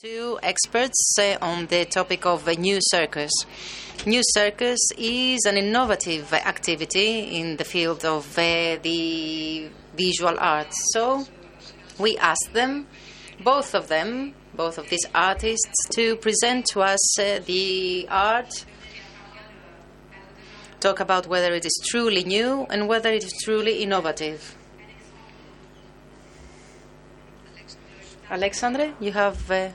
Two experts uh, on the topic of a new circus. New circus is an innovative activity in the field of uh, the visual arts. So we asked them, both of them, both of these artists, to present to us uh, the art, talk about whether it is truly new and whether it is truly innovative. Alexandre, you have uh,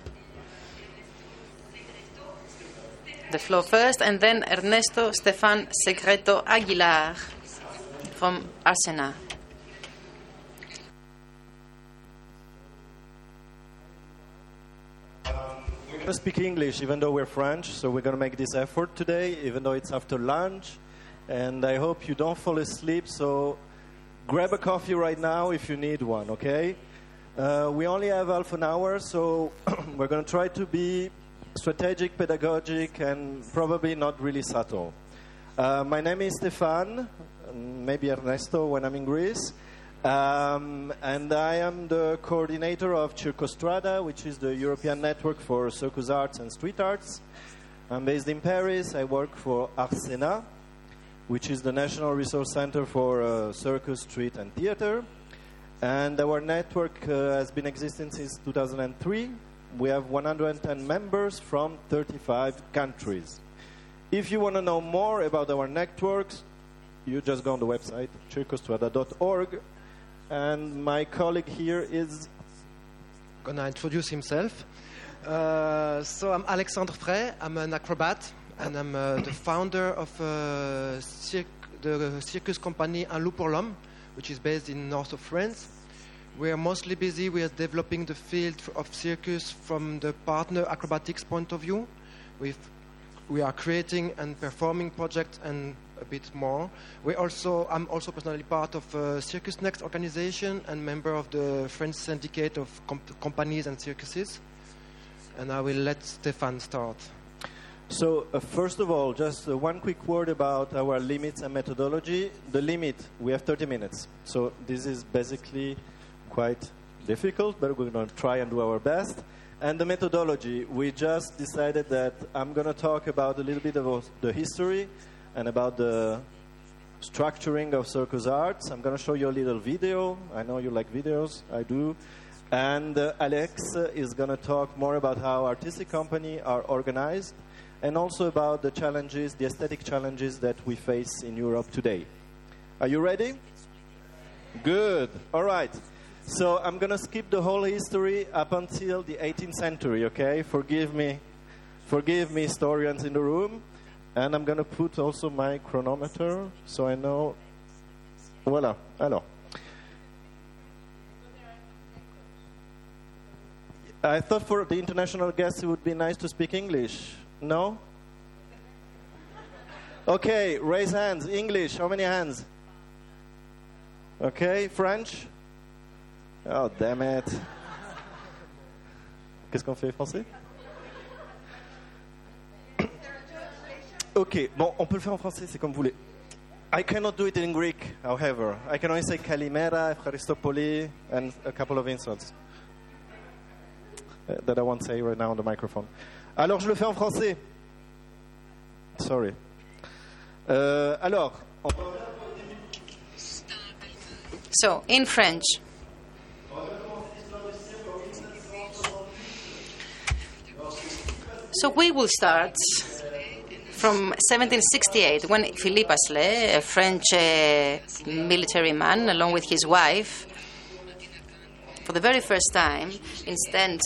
the floor first, and then Ernesto Stefan Segreto Aguilar from ARTCENA. We're going to speak English even though we're French, so we're going to make this effort today, even though it's after lunch. And I hope you don't fall asleep, so grab a coffee right now if you need one, okay? Uh, we only have half an hour, so we're going to try to be strategic, pedagogic, and probably not really subtle. Uh, my name is Stefan, maybe Ernesto when I'm in Greece. Um, and I am the coordinator of Circostrada, which is the European network for circus arts and street arts. I'm based in Paris. I work for ARTCENA, which is the National Resource Center for uh, Circus, Street, and Theater. And our network uh, has been existing since 2003. We have 110 members from 35 countries. If you want to know more about our networks, you just go on the website, circostrada.org. And my colleague here is gonna introduce himself. Uh, so I'm Alexandre Frey. I'm an acrobat, and I'm uh, the founder of uh, the circus company Un Loup pour l'Homme, which is based in north of France. We are mostly busy with developing the field of circus from the partner acrobatics point of view. We've, we are creating and performing projects and a bit more. We also, I'm also personally part of uh, Circus Next organization and member of the French syndicate of comp- companies and circuses. And I will let Stefan start. So, uh, first of all, just uh, one quick word about our limits and methodology. The limit, we have 30 minutes. So, this is basically quite difficult, but we're going to try and do our best. And the methodology, we just decided that I'm going to talk about a little bit about the history and about the structuring of circus arts. I'm going to show you a little video. I know you like videos, I do. And uh, Alex is going to talk more about how artistic company are organized and also about the challenges, the aesthetic challenges that we face in Europe today. Are you ready? Good. All right. So I'm going to skip the whole history up until the 18th century, okay? Forgive me. Forgive me, historians in the room. And I'm going to put also my chronometer so I know. Voilà. Alors. I thought for the international guests it would be nice to speak English. No? Okay, raise hands. English. How many hands? Okay, French? Oh, damn it. Qu'est-ce qu'on fait français? Ok, bon, on peut le faire en français, c'est comme vous voulez. I cannot do it in Greek, however. I can only say Kalimera, Efcharistopoli, and a couple of insults uh, that I won't say right now on the microphone. Alors, je le fais en français. Sorry. Euh, alors, on- So, in French. So, we will start from 1768 when Philippe Astley, a French uh, military man, along with his wife, for the very first time, instead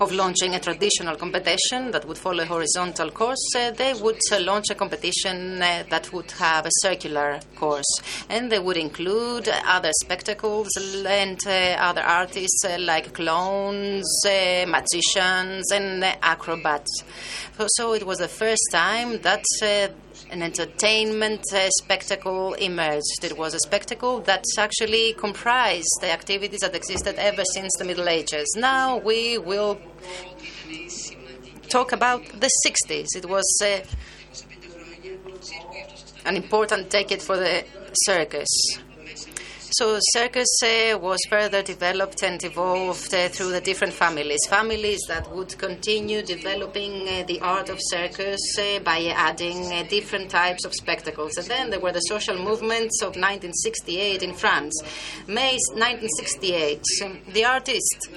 of launching a traditional competition that would follow a horizontal course, uh, they would uh, launch a competition uh, that would have a circular course. And they would include other spectacles and uh, other artists uh, like clowns, uh, magicians, and acrobats. So, so it was the first time that an entertainment uh, spectacle emerged. It was a spectacle that actually comprised the activities that existed ever since the Middle Ages. Now we will talk about the 60s. It was uh, an important decade for the circus. So circus uh, was further developed and evolved uh, through the different families. Families that would continue developing uh, the art of circus by adding different types of spectacles. And then there were the social movements of 1968 in France. May 1968, um, the artist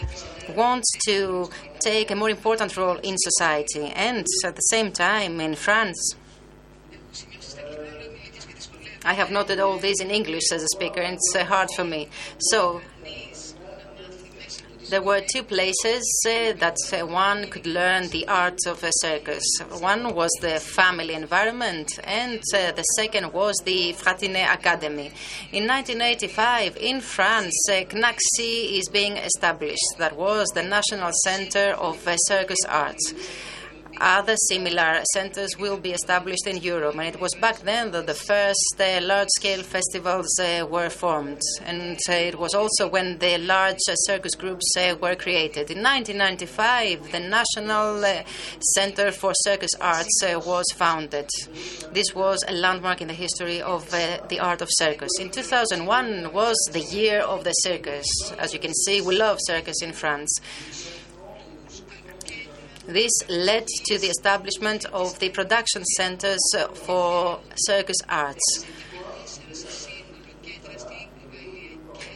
wants to take a more important role in society. And at the same time, in France, I have noted all this in English as a speaker, and it's uh, hard for me. So, there were two places uh, that uh, one could learn the art of a circus. One was the family environment, and uh, the second was the Fratellini Academy. In 1985, in France, uh, CNACSI is being established. That was the National Center of uh, Circus Arts other similar centers will be established in Europe. And it was back then that the first uh, large scale festivals uh, were formed. And uh, it was also when the large uh, circus groups uh, were created. In 1995, the National uh, Center for Circus Arts was founded. This was a landmark in the history of the art of circus. In 2001 was the year of the circus. As you can see, we love circus in France. This led to the establishment of the production centers for circus arts,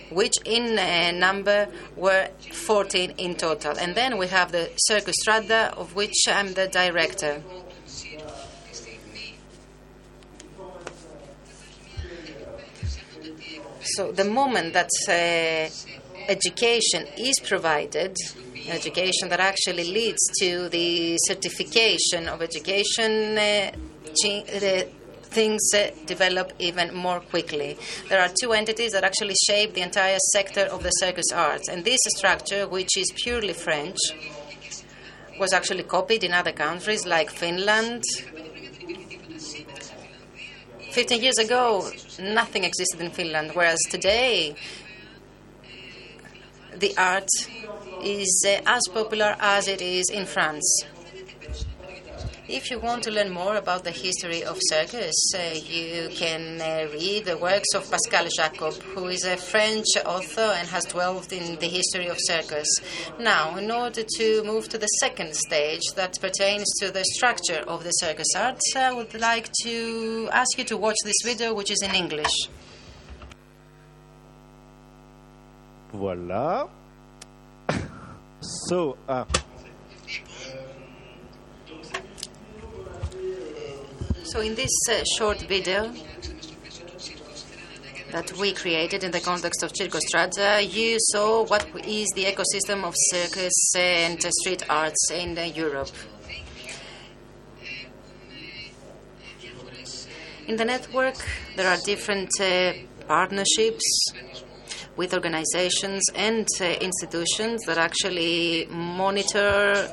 which in uh, number were 14 in total. And then we have the Circostrada, of which I'm the director. So the moment that uh, education is provided, education that actually leads to the certification of education, uh, the things uh, develop even more quickly. There are two entities that actually shape the entire sector of the circus arts, and this structure, which is purely French, was actually copied in other countries like Finland. 15 years ago, nothing existed in Finland, whereas today, the art is uh, as popular as it is in France. If you want to learn more about the history of circus, uh, you can uh, read the works of Pascal Jacob, who is a French author and has dwelled in the history of circus. Now, in order to move to the second stage that pertains to the structure of the circus arts, I would like to ask you to watch this video, which is in English. Voilà. So, uh, So, in this uh, short video that we created in the context of Circostrada, you saw what is the ecosystem of circus and street arts in uh, Europe. In the network, there are different uh, partnerships with organizations and uh, institutions that actually monitor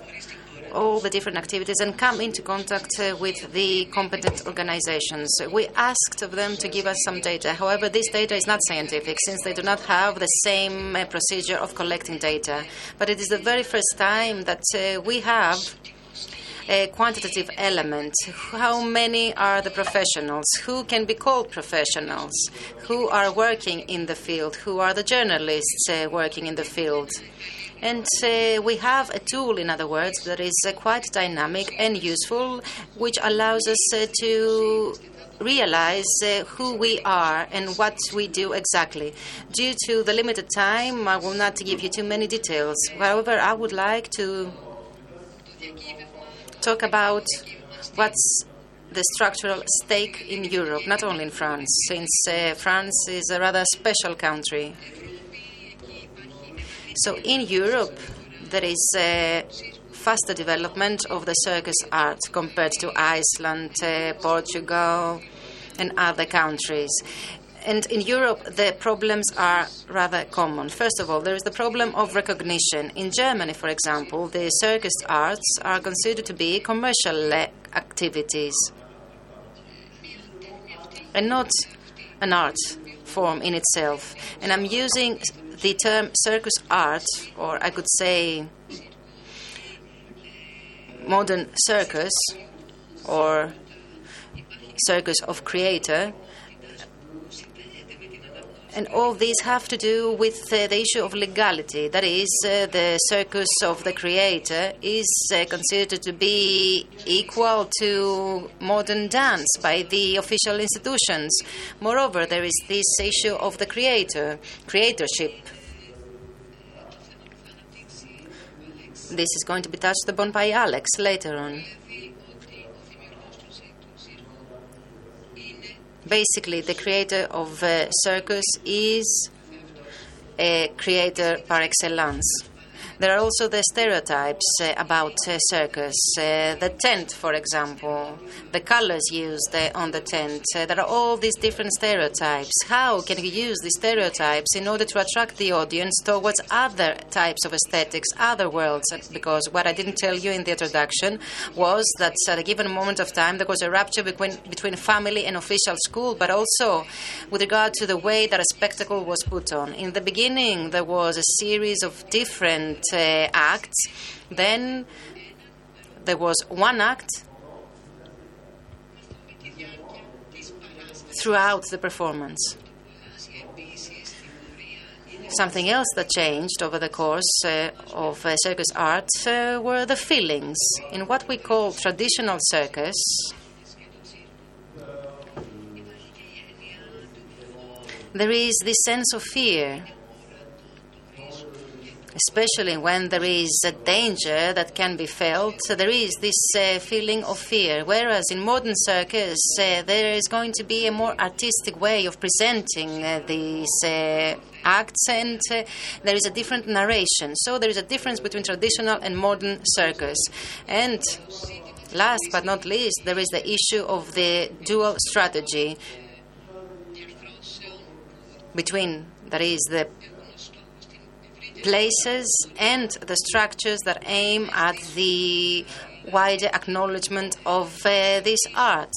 all the different activities and come into contact uh, with the competent organizations. We asked of them to give us some data. However, this data is not scientific since they do not have the same uh, procedure of collecting data. But it is the very first time that uh, we have a quantitative element. How many are the professionals? Who can be called professionals? Who are working in the field? Who are the journalists uh, working in the field? And uh, we have a tool, in other words, that is uh, quite dynamic and useful, which allows us uh, to realize uh, who we are and what we do exactly. Due to the limited time, I will not give you too many details. However, I would like to talk about what's the structural stake in Europe, not only in France, since uh, France is a rather special country. So in Europe, there is a faster development of the circus art compared to Iceland, uh, Portugal, and other countries. And in Europe, the problems are rather common. First of all, there is the problem of recognition. In Germany, for example, the circus arts are considered to be commercial activities and not an art form in itself. And I'm using the term circus art, or I could say modern circus, or circus of creator, And all these have to do with uh, the issue of legality. That is, uh, the circus of the creator is uh, considered to be equal to modern dance by the official institutions. Moreover, there is this issue of the creator, creatorship. This is going to be touched upon by Alex later on. Basically the creator of a circus is a creator par excellence. There are also the stereotypes uh, about uh, circus. Uh, the tent, for example, the colors used on the tent. There are all these different stereotypes. How can we use these stereotypes in order to attract the audience towards other types of aesthetics, other worlds? Because what I didn't tell you in the introduction was that at a given moment of time there was a rupture between, between family and official school, but also with regard to the way that a spectacle was put on. In the beginning, there was a series of different uh, acts. Then there was one act throughout the performance. Something else that changed over the course uh, of uh, circus art uh, were the feelings. In what we call traditional circus, there is this sense of fear especially when there is a danger that can be felt, there is this uh, feeling of fear. Whereas in modern circus, uh, there is going to be a more artistic way of presenting uh, these uh, acts, and uh, there is a different narration. So there is a difference between traditional and modern circus. And last but not least, there is the issue of the dual strategy between, that is, the places and the structures that aim at the wider acknowledgement of uh, this art,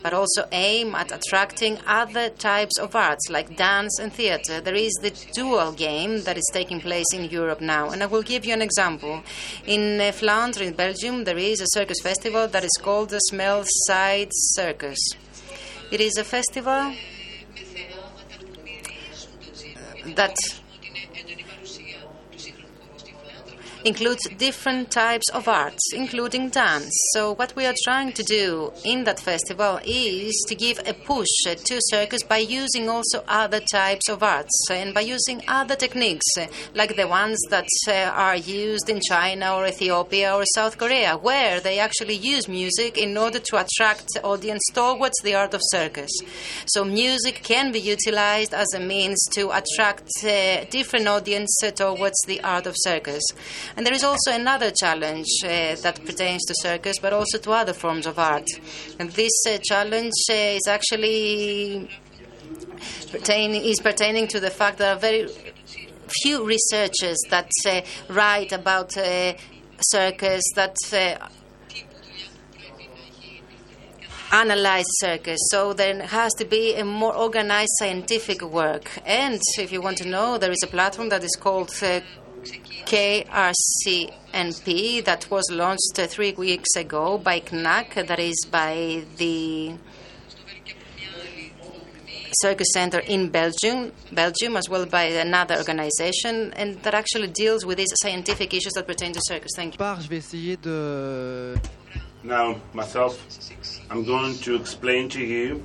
but also aim at attracting other types of arts like dance and theatre. There is the dual game that is taking place in Europe now, and I will give you an example. In uh, Flanders, in Belgium, there is a circus festival that is called the Smells Like Circus. It is a festival that includes different types of arts, including dance. So, what we are trying to do in that festival is to give a push to circus by using also other types of arts and by using other techniques, like the ones that uh, are used in China or Ethiopia or South Korea, where they actually use music in order to attract audience towards the art of circus. So, music can be utilized as a means to attract uh, different audience towards the art of circus. And there is also another challenge uh, that pertains to circus, but also to other forms of art. And this uh, challenge uh, is actually is pertaining to the fact that very few researchers that uh, write about uh, circus that analyze circus. So there has to be a more organized scientific work. And if you want to know, there is a platform that is called uh, KRCNP that was launched uh, three weeks ago by CNAC, that is by the Circus Center in Belgium, Belgium, as well by another organization, and that actually deals with these scientific issues that pertain to circus. Thank you. Part, je vais essayer de Now, myself, I'm going to explain to you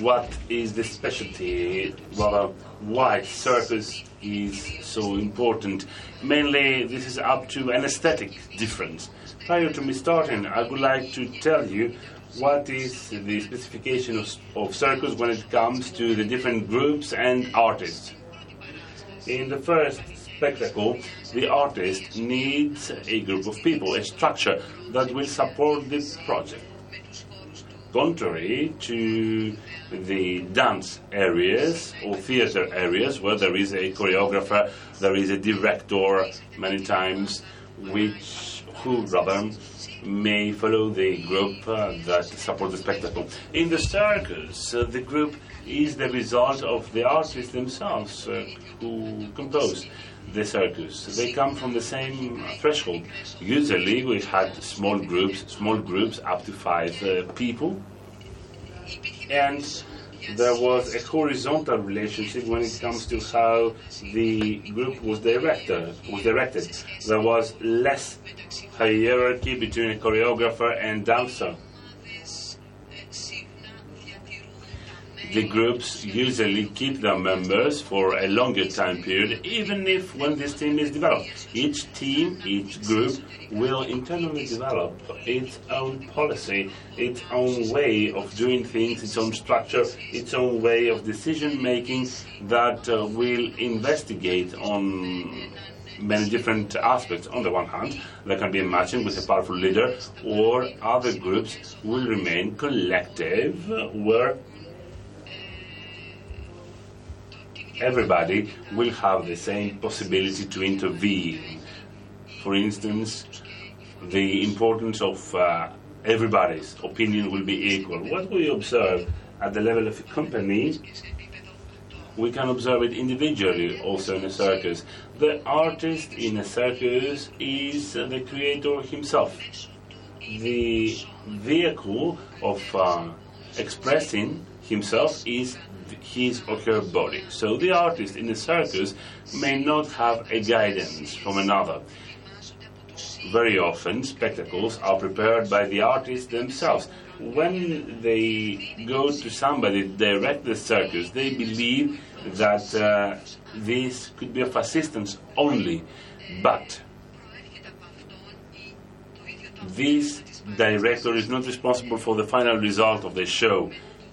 what is the specialty, rather, why circus is so important. Mainly, this is up to an aesthetic difference. Prior to me starting, I would like to tell you what is the specification of, of circus when it comes to the different groups and artists. In the first spectacle, the artist needs a group of people, a structure that will support this project. Contrary to the dance areas or theater areas where there is a choreographer, there is a director many times, which who rather may follow the group uh, that support the spectacle. In the circus, uh, the group is the result of the artists themselves uh, who compose the circus. They come from the same threshold. Usually, we had small groups, small groups up to five uh, people, and there was a horizontal relationship when it comes to how the group was directed. Was directed. There was less hierarchy between a choreographer and dancer. The groups usually keep their members for a longer time period, even if when this team is developed. Each team, each group will internally develop its own policy, its own way of doing things, its own structure, its own way of decision making that uh, will investigate on many different aspects. On the one hand, there can be a matching with a powerful leader, or other groups will remain collective, where everybody will have the same possibility to intervene. For instance, the importance of uh, everybody's opinion will be equal. What we observe at the level of a company, we can observe it individually also in a circus. The artist in a circus is the creator himself. The vehicle of uh, expressing himself is his or her body. So the artist in the circus may not have a guidance from another. Very often, spectacles are prepared by the artists themselves. When they go to somebody direct the circus, they believe that uh, this could be of assistance only. But this director is not responsible for the final result of the show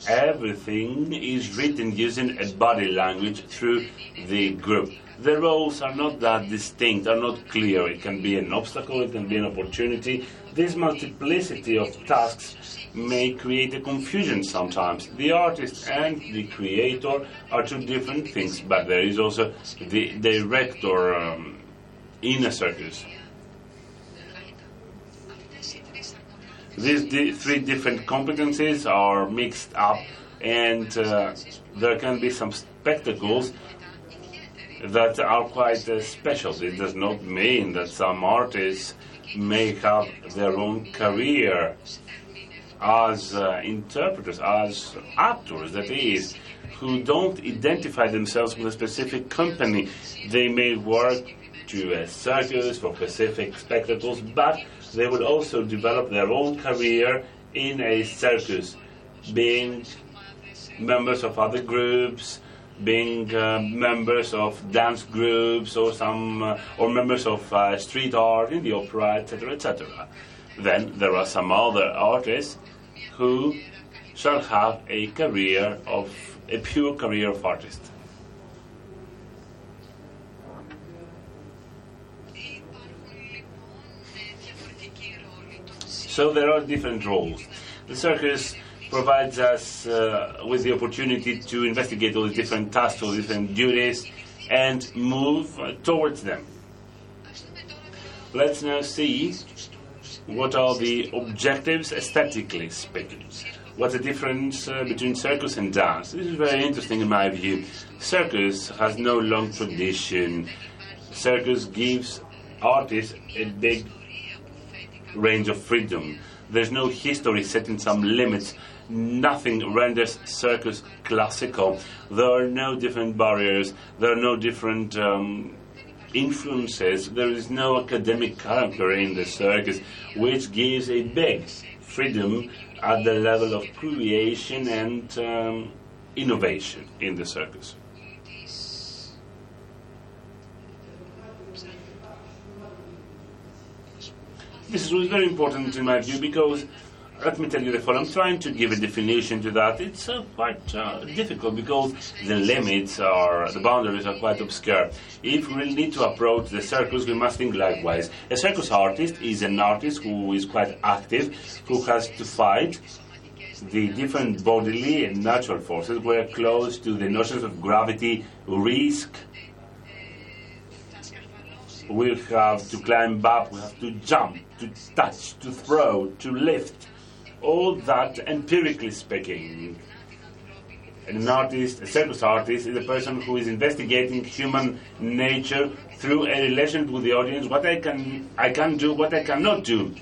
everything is written using a body language through the group. The roles are not that distinct, are not clear. It can be an obstacle, it can be an opportunity. This multiplicity of tasks may create a confusion sometimes. The artist and the creator are two different things, but there is also the director um, in a circus. These di- three different competencies are mixed up, and uh, there can be some spectacles that are quite uh, special. It does not mean that some artists may have their own career as uh, interpreters, as actors, that is, who don't identify themselves with a specific company. They may work to a circus for specific spectacles, but they will also develop their own career in a circus, being members of other groups, being uh, members of dance groups, or some, uh, or members of uh, street art in the opera, etc., etc. Then there are some other artists who shall have a career of a pure career of artist. So there are different roles. The circus provides us uh, with the opportunity to investigate all the different tasks, all the different duties, and move uh, towards them. Let's now see what are the objectives aesthetically speaking. What's the difference uh, between circus and dance? This is very interesting in my view. Circus has no long tradition. Circus gives artists a big range of freedom. There's no history setting some limits. Nothing renders circus classical. There are no different barriers. There are no different um, influences. There is no academic character in the circus, which gives a big freedom at the level of creation and um, innovation in the circus. This is very important in my view because let me tell you the following. I'm trying to give a definition to that. It's uh, quite uh, difficult because the limits are, the boundaries are quite obscure. If we need to approach the circus, we must think likewise. A circus artist is an artist who is quite active, who has to fight the different bodily and natural forces. We're close to the notions of gravity, risk. We have to climb up, we have to jump, to touch, to throw, to lift all that empirically speaking. An artist, a circus artist, is a person who is investigating human nature through a relation with the audience, what I can, I can do, what I cannot do.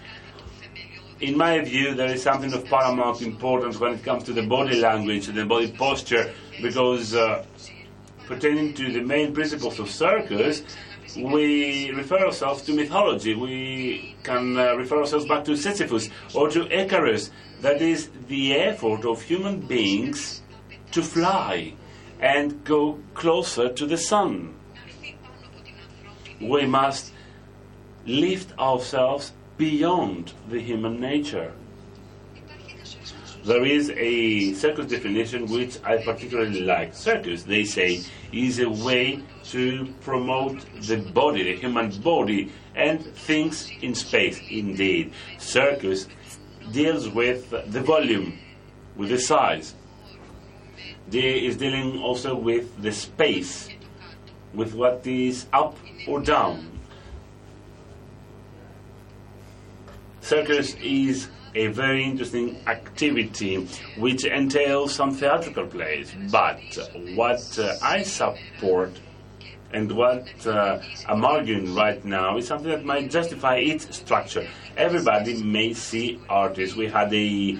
in my view, there is something of paramount importance when it comes to the body language the body posture, because uh, pertaining to the main principles of circus, we refer ourselves to mythology. We can uh, refer ourselves back to Sisyphus or to Icarus. That is the effort of human beings to fly and go closer to the sun. We must lift ourselves beyond the human nature. There is a circus definition which I particularly like. Circus, they say, is a way to promote the body, the human body, and things in space. Indeed, circus deals with the volume, with the size. They is dealing also with the space, with what is up or down. Circus is a very interesting activity which entails some theatrical plays. But what uh, I support and what uh, I'm arguing right now is something that might justify its structure. Everybody may see artists. We had a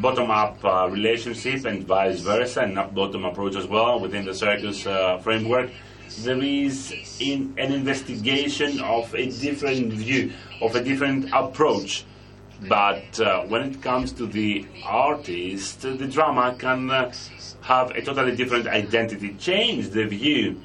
bottom up uh, relationship and vice versa, and not bottom approach as well within the circus uh, framework. There is in an investigation of a different view, of a different approach. But uh, when it comes to the artist, the drama can uh, have a totally different identity, change the view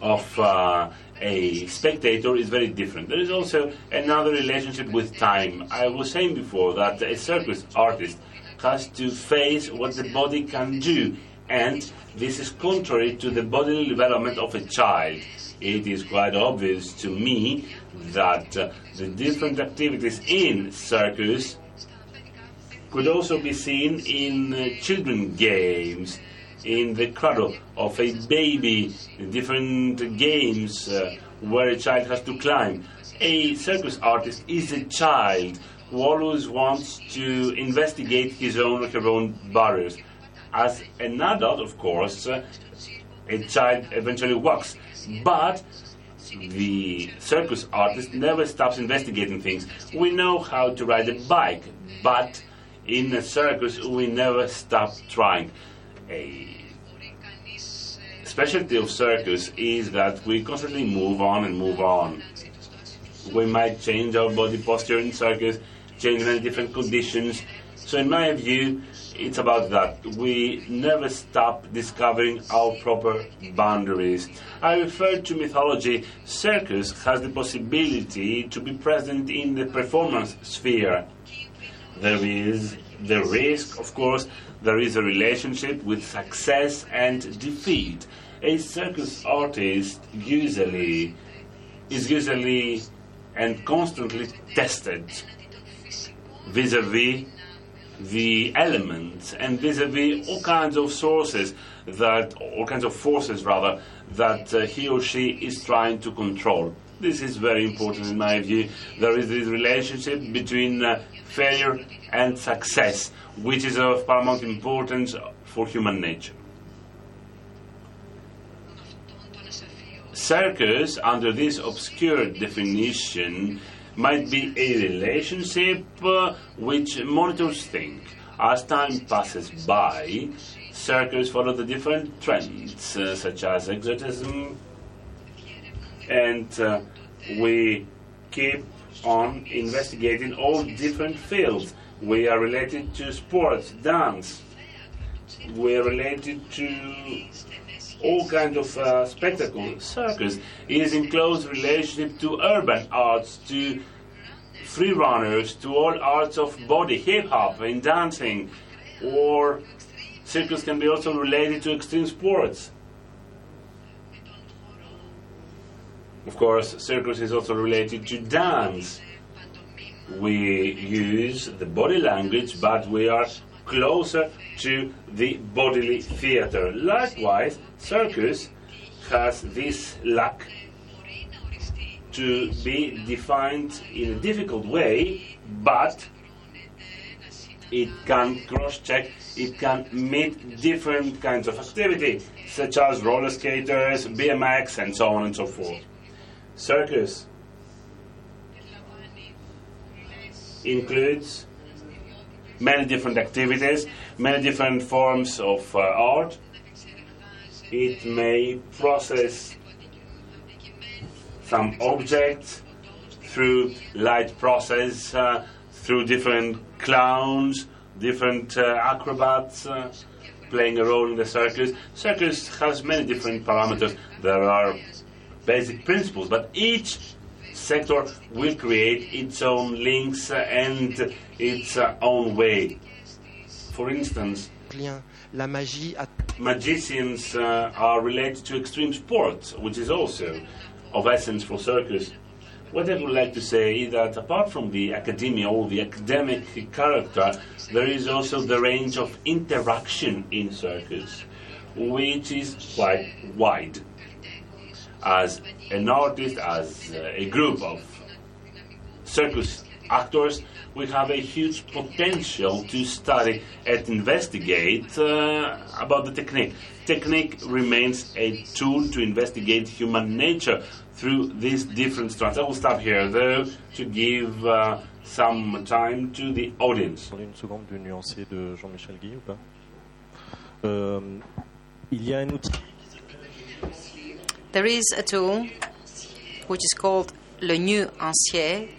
of uh, a spectator is very different. There is also another relationship with time. I was saying before that a circus artist has to face what the body can do, and this is contrary to the bodily development of a child. It is quite obvious to me that the different activities in circus could also be seen in uh, children games in the cradle of a baby, different games uh, where a child has to climb. A circus artist is a child who always wants to investigate his own or her own barriers. As an adult, of course, uh, a child eventually walks. But the circus artist never stops investigating things. We know how to ride a bike, but in a circus we never stop trying. A specialty of circus is that we constantly move on and move on. We might change our body posture in circus, change many different conditions. So, in my view, it's about that. We never stop discovering our proper boundaries. I referred to mythology. Circus has the possibility to be present in the performance sphere. There is the risk, of course, there is a relationship with success and defeat. A circus artist usually is usually and constantly tested vis-a-vis the elements and vis-a-vis all kinds of sources that all kinds of forces rather that uh, he or she is trying to control. This is very important in my view. There is this relationship between uh, failure and success which is of paramount importance for human nature. Circus under this obscure definition might be a relationship uh, which monitors things. As time passes by, circles follow the different trends, uh, such as exotism, and uh, we keep on investigating all different fields. We are related to sports, dance. We are related to all kinds of uh, spectacle, circus. is in close relationship to urban arts, to free runners, to all arts of body, hip hop and dancing, or circus can be also related to extreme sports. Of course, circus is also related to dance. We use the body language, but we are closer to the bodily theater. Likewise, circus has this lack to be defined in a difficult way, but it can cross check, it can meet different kinds of activity, such as roller skaters, BMX, and so on and so forth. Circus includes many different activities, many different forms of uh, art. It may process some objects through light process, uh, through different clowns, different uh, acrobats uh, playing a role in the circus. Circus has many different parameters. There are basic principles, but each sector will create its own links and its own way. For instance, la magie a magicians uh, are related to extreme sports, which is also of essence for circus. What I would like to say is that apart from the academia or the academic character, there is also the range of interaction in circus, which is quite wide. As an artist, as uh, a group of circus actors, we have a huge potential to study and investigate uh, about the technique. Technique remains a tool to investigate human nature through these different strands. I will stop here, though, to give uh, some time to the audience. Une seconde de Jean-Michel Guy ou pas Euh, Il y a un outil There is a tool which is called Le Nu Ancien.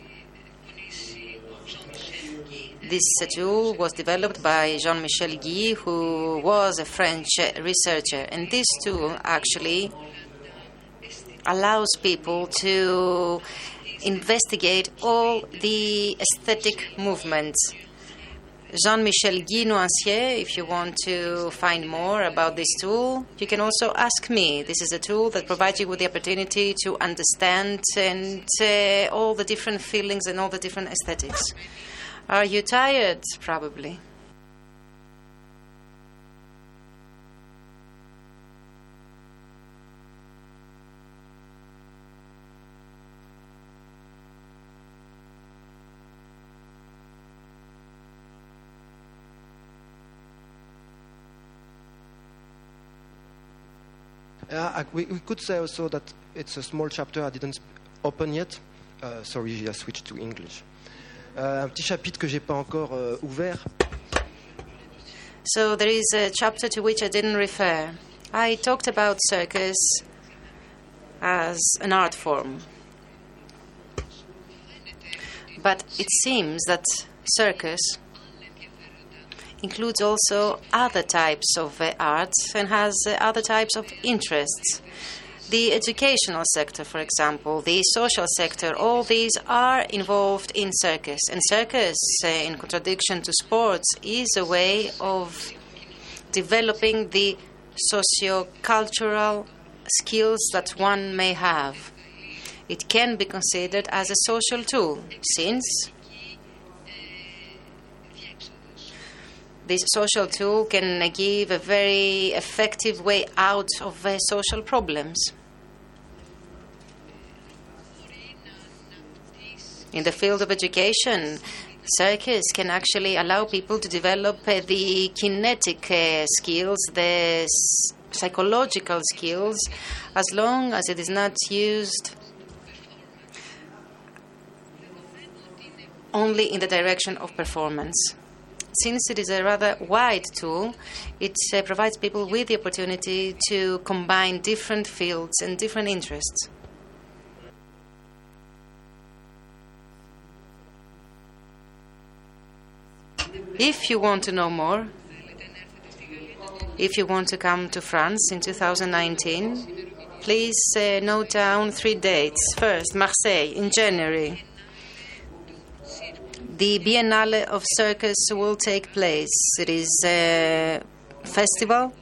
This tool was developed by Jean Michel Guy, who was a French researcher. And this tool actually allows people to investigate all the aesthetic movements Jean Michel Guy Nuancier, if you want to find more about this tool, you can also ask me. This is a tool that provides you with the opportunity to understand and uh, all the different feelings and all the different aesthetics. Are you tired? Probably. Uh, we, we could say also that it's a small chapter I didn't open yet. Uh, sorry, I switched to English. Euh, un petit chapitre que j'ai pas encore euh, ouvert. So there is a chapter to which I didn't refer. I talked about circus as an art form. But it seems that circus includes also other types of uh, art and has other types of interests. The educational sector, for example, the social sector, all these are involved in circus. And circus, uh, in contradiction to sports, is a way of developing the socio-cultural skills that one may have. It can be considered as a social tool, since this social tool can give a very effective way out of social problems. In the field of education, circus can actually allow people to develop uh, the kinetic uh, skills, the psychological skills, as long as it is not used only in the direction of performance. Since it is a rather wide tool, it uh, provides people with the opportunity to combine different fields and different interests. If you want to know more, if you want to come to France in 2019, please uh, note down three dates. First, Marseille in January. The Biennale of Circus will take place. It is a festival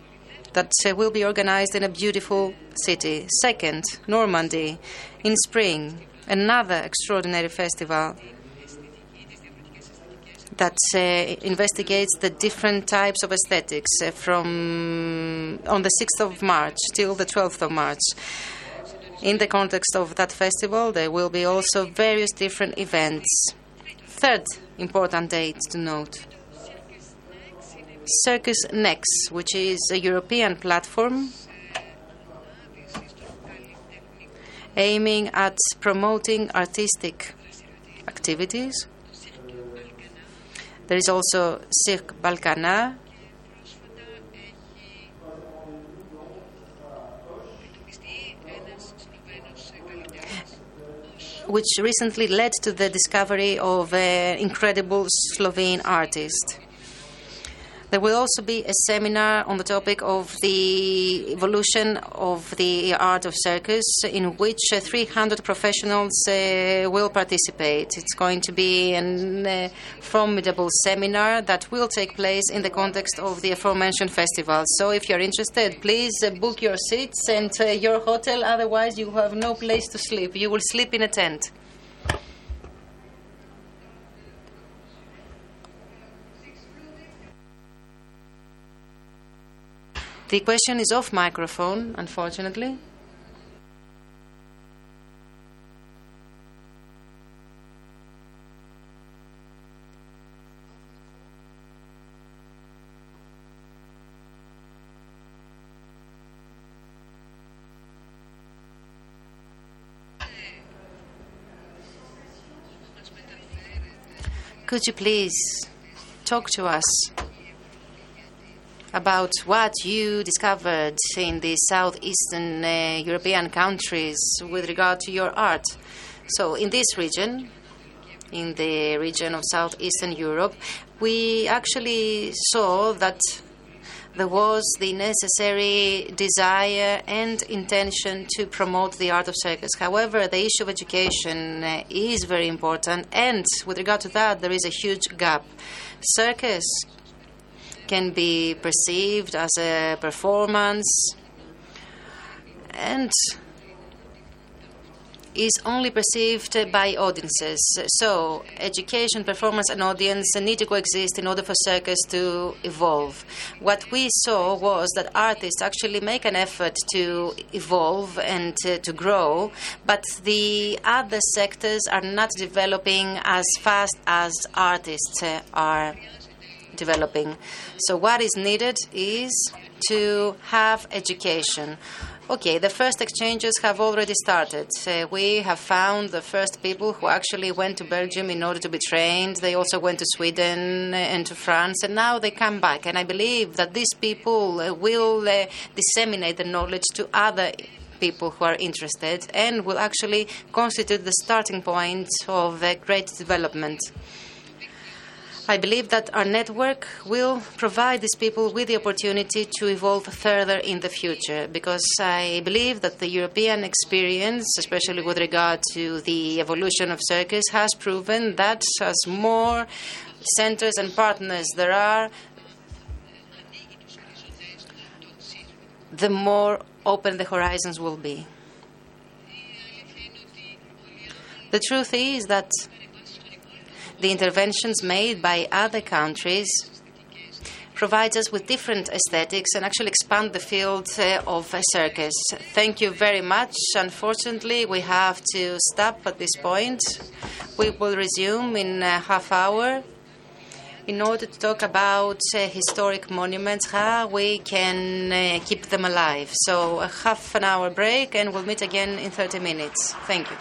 that uh, will be organized in a beautiful city. Second, Normandy in spring, another extraordinary festival that uh, investigates the different types of aesthetics uh, from on the 6th of March till the 12th of March. In the context of that festival, there will be also various different events. Third important date to note Circus Next, which is a European platform aiming at promoting artistic activities There is also Cirque Balkana. Which recently led to the discovery of an incredible Slovene artist. There will also be a seminar on the topic of the evolution of the art of circus, in which uh, 300 professionals uh, will participate. It's going to be a uh, formidable seminar that will take place in the context of the aforementioned festival. So, if you're interested, please uh, book your seats and uh, your hotel, otherwise, you have no place to sleep. You will sleep in a tent. The question is off microphone, unfortunately. Could you please talk to us about what you discovered in the southeastern uh, European countries with regard to your art. So, in this region, in the region of southeastern Europe, we actually saw that there was the necessary desire and intention to promote the art of circus. However, the issue of education uh, is very important, and with regard to that, there is a huge gap. Circus can be perceived as a performance and is only perceived by audiences. So, education, performance, and audience need to coexist in order for circus to evolve. What we saw was that artists actually make an effort to evolve and to, to grow, but the other sectors are not developing as fast as artists are developing. So, what is needed is to have education. Okay, the first exchanges have already started. Uh, we have found the first people who actually went to Belgium in order to be trained. They also went to Sweden and to France, and now they come back. And I believe that these people uh, will uh, disseminate the knowledge to other people who are interested and will actually constitute the starting point of a great development. I believe that our network will provide these people with the opportunity to evolve further in the future because I believe that the European experience, especially with regard to the evolution of circus, has proven that as more centers and partners there are, the more open the horizons will be. The truth is that the interventions made by other countries provides us with different aesthetics and actually expand the field uh, of circus. Thank you very much. Unfortunately, we have to stop at this point. We will resume in a half hour in order to talk about uh, historic monuments, how we can uh, keep them alive. So, a half an hour break, and we'll meet again in 30 minutes. Thank you.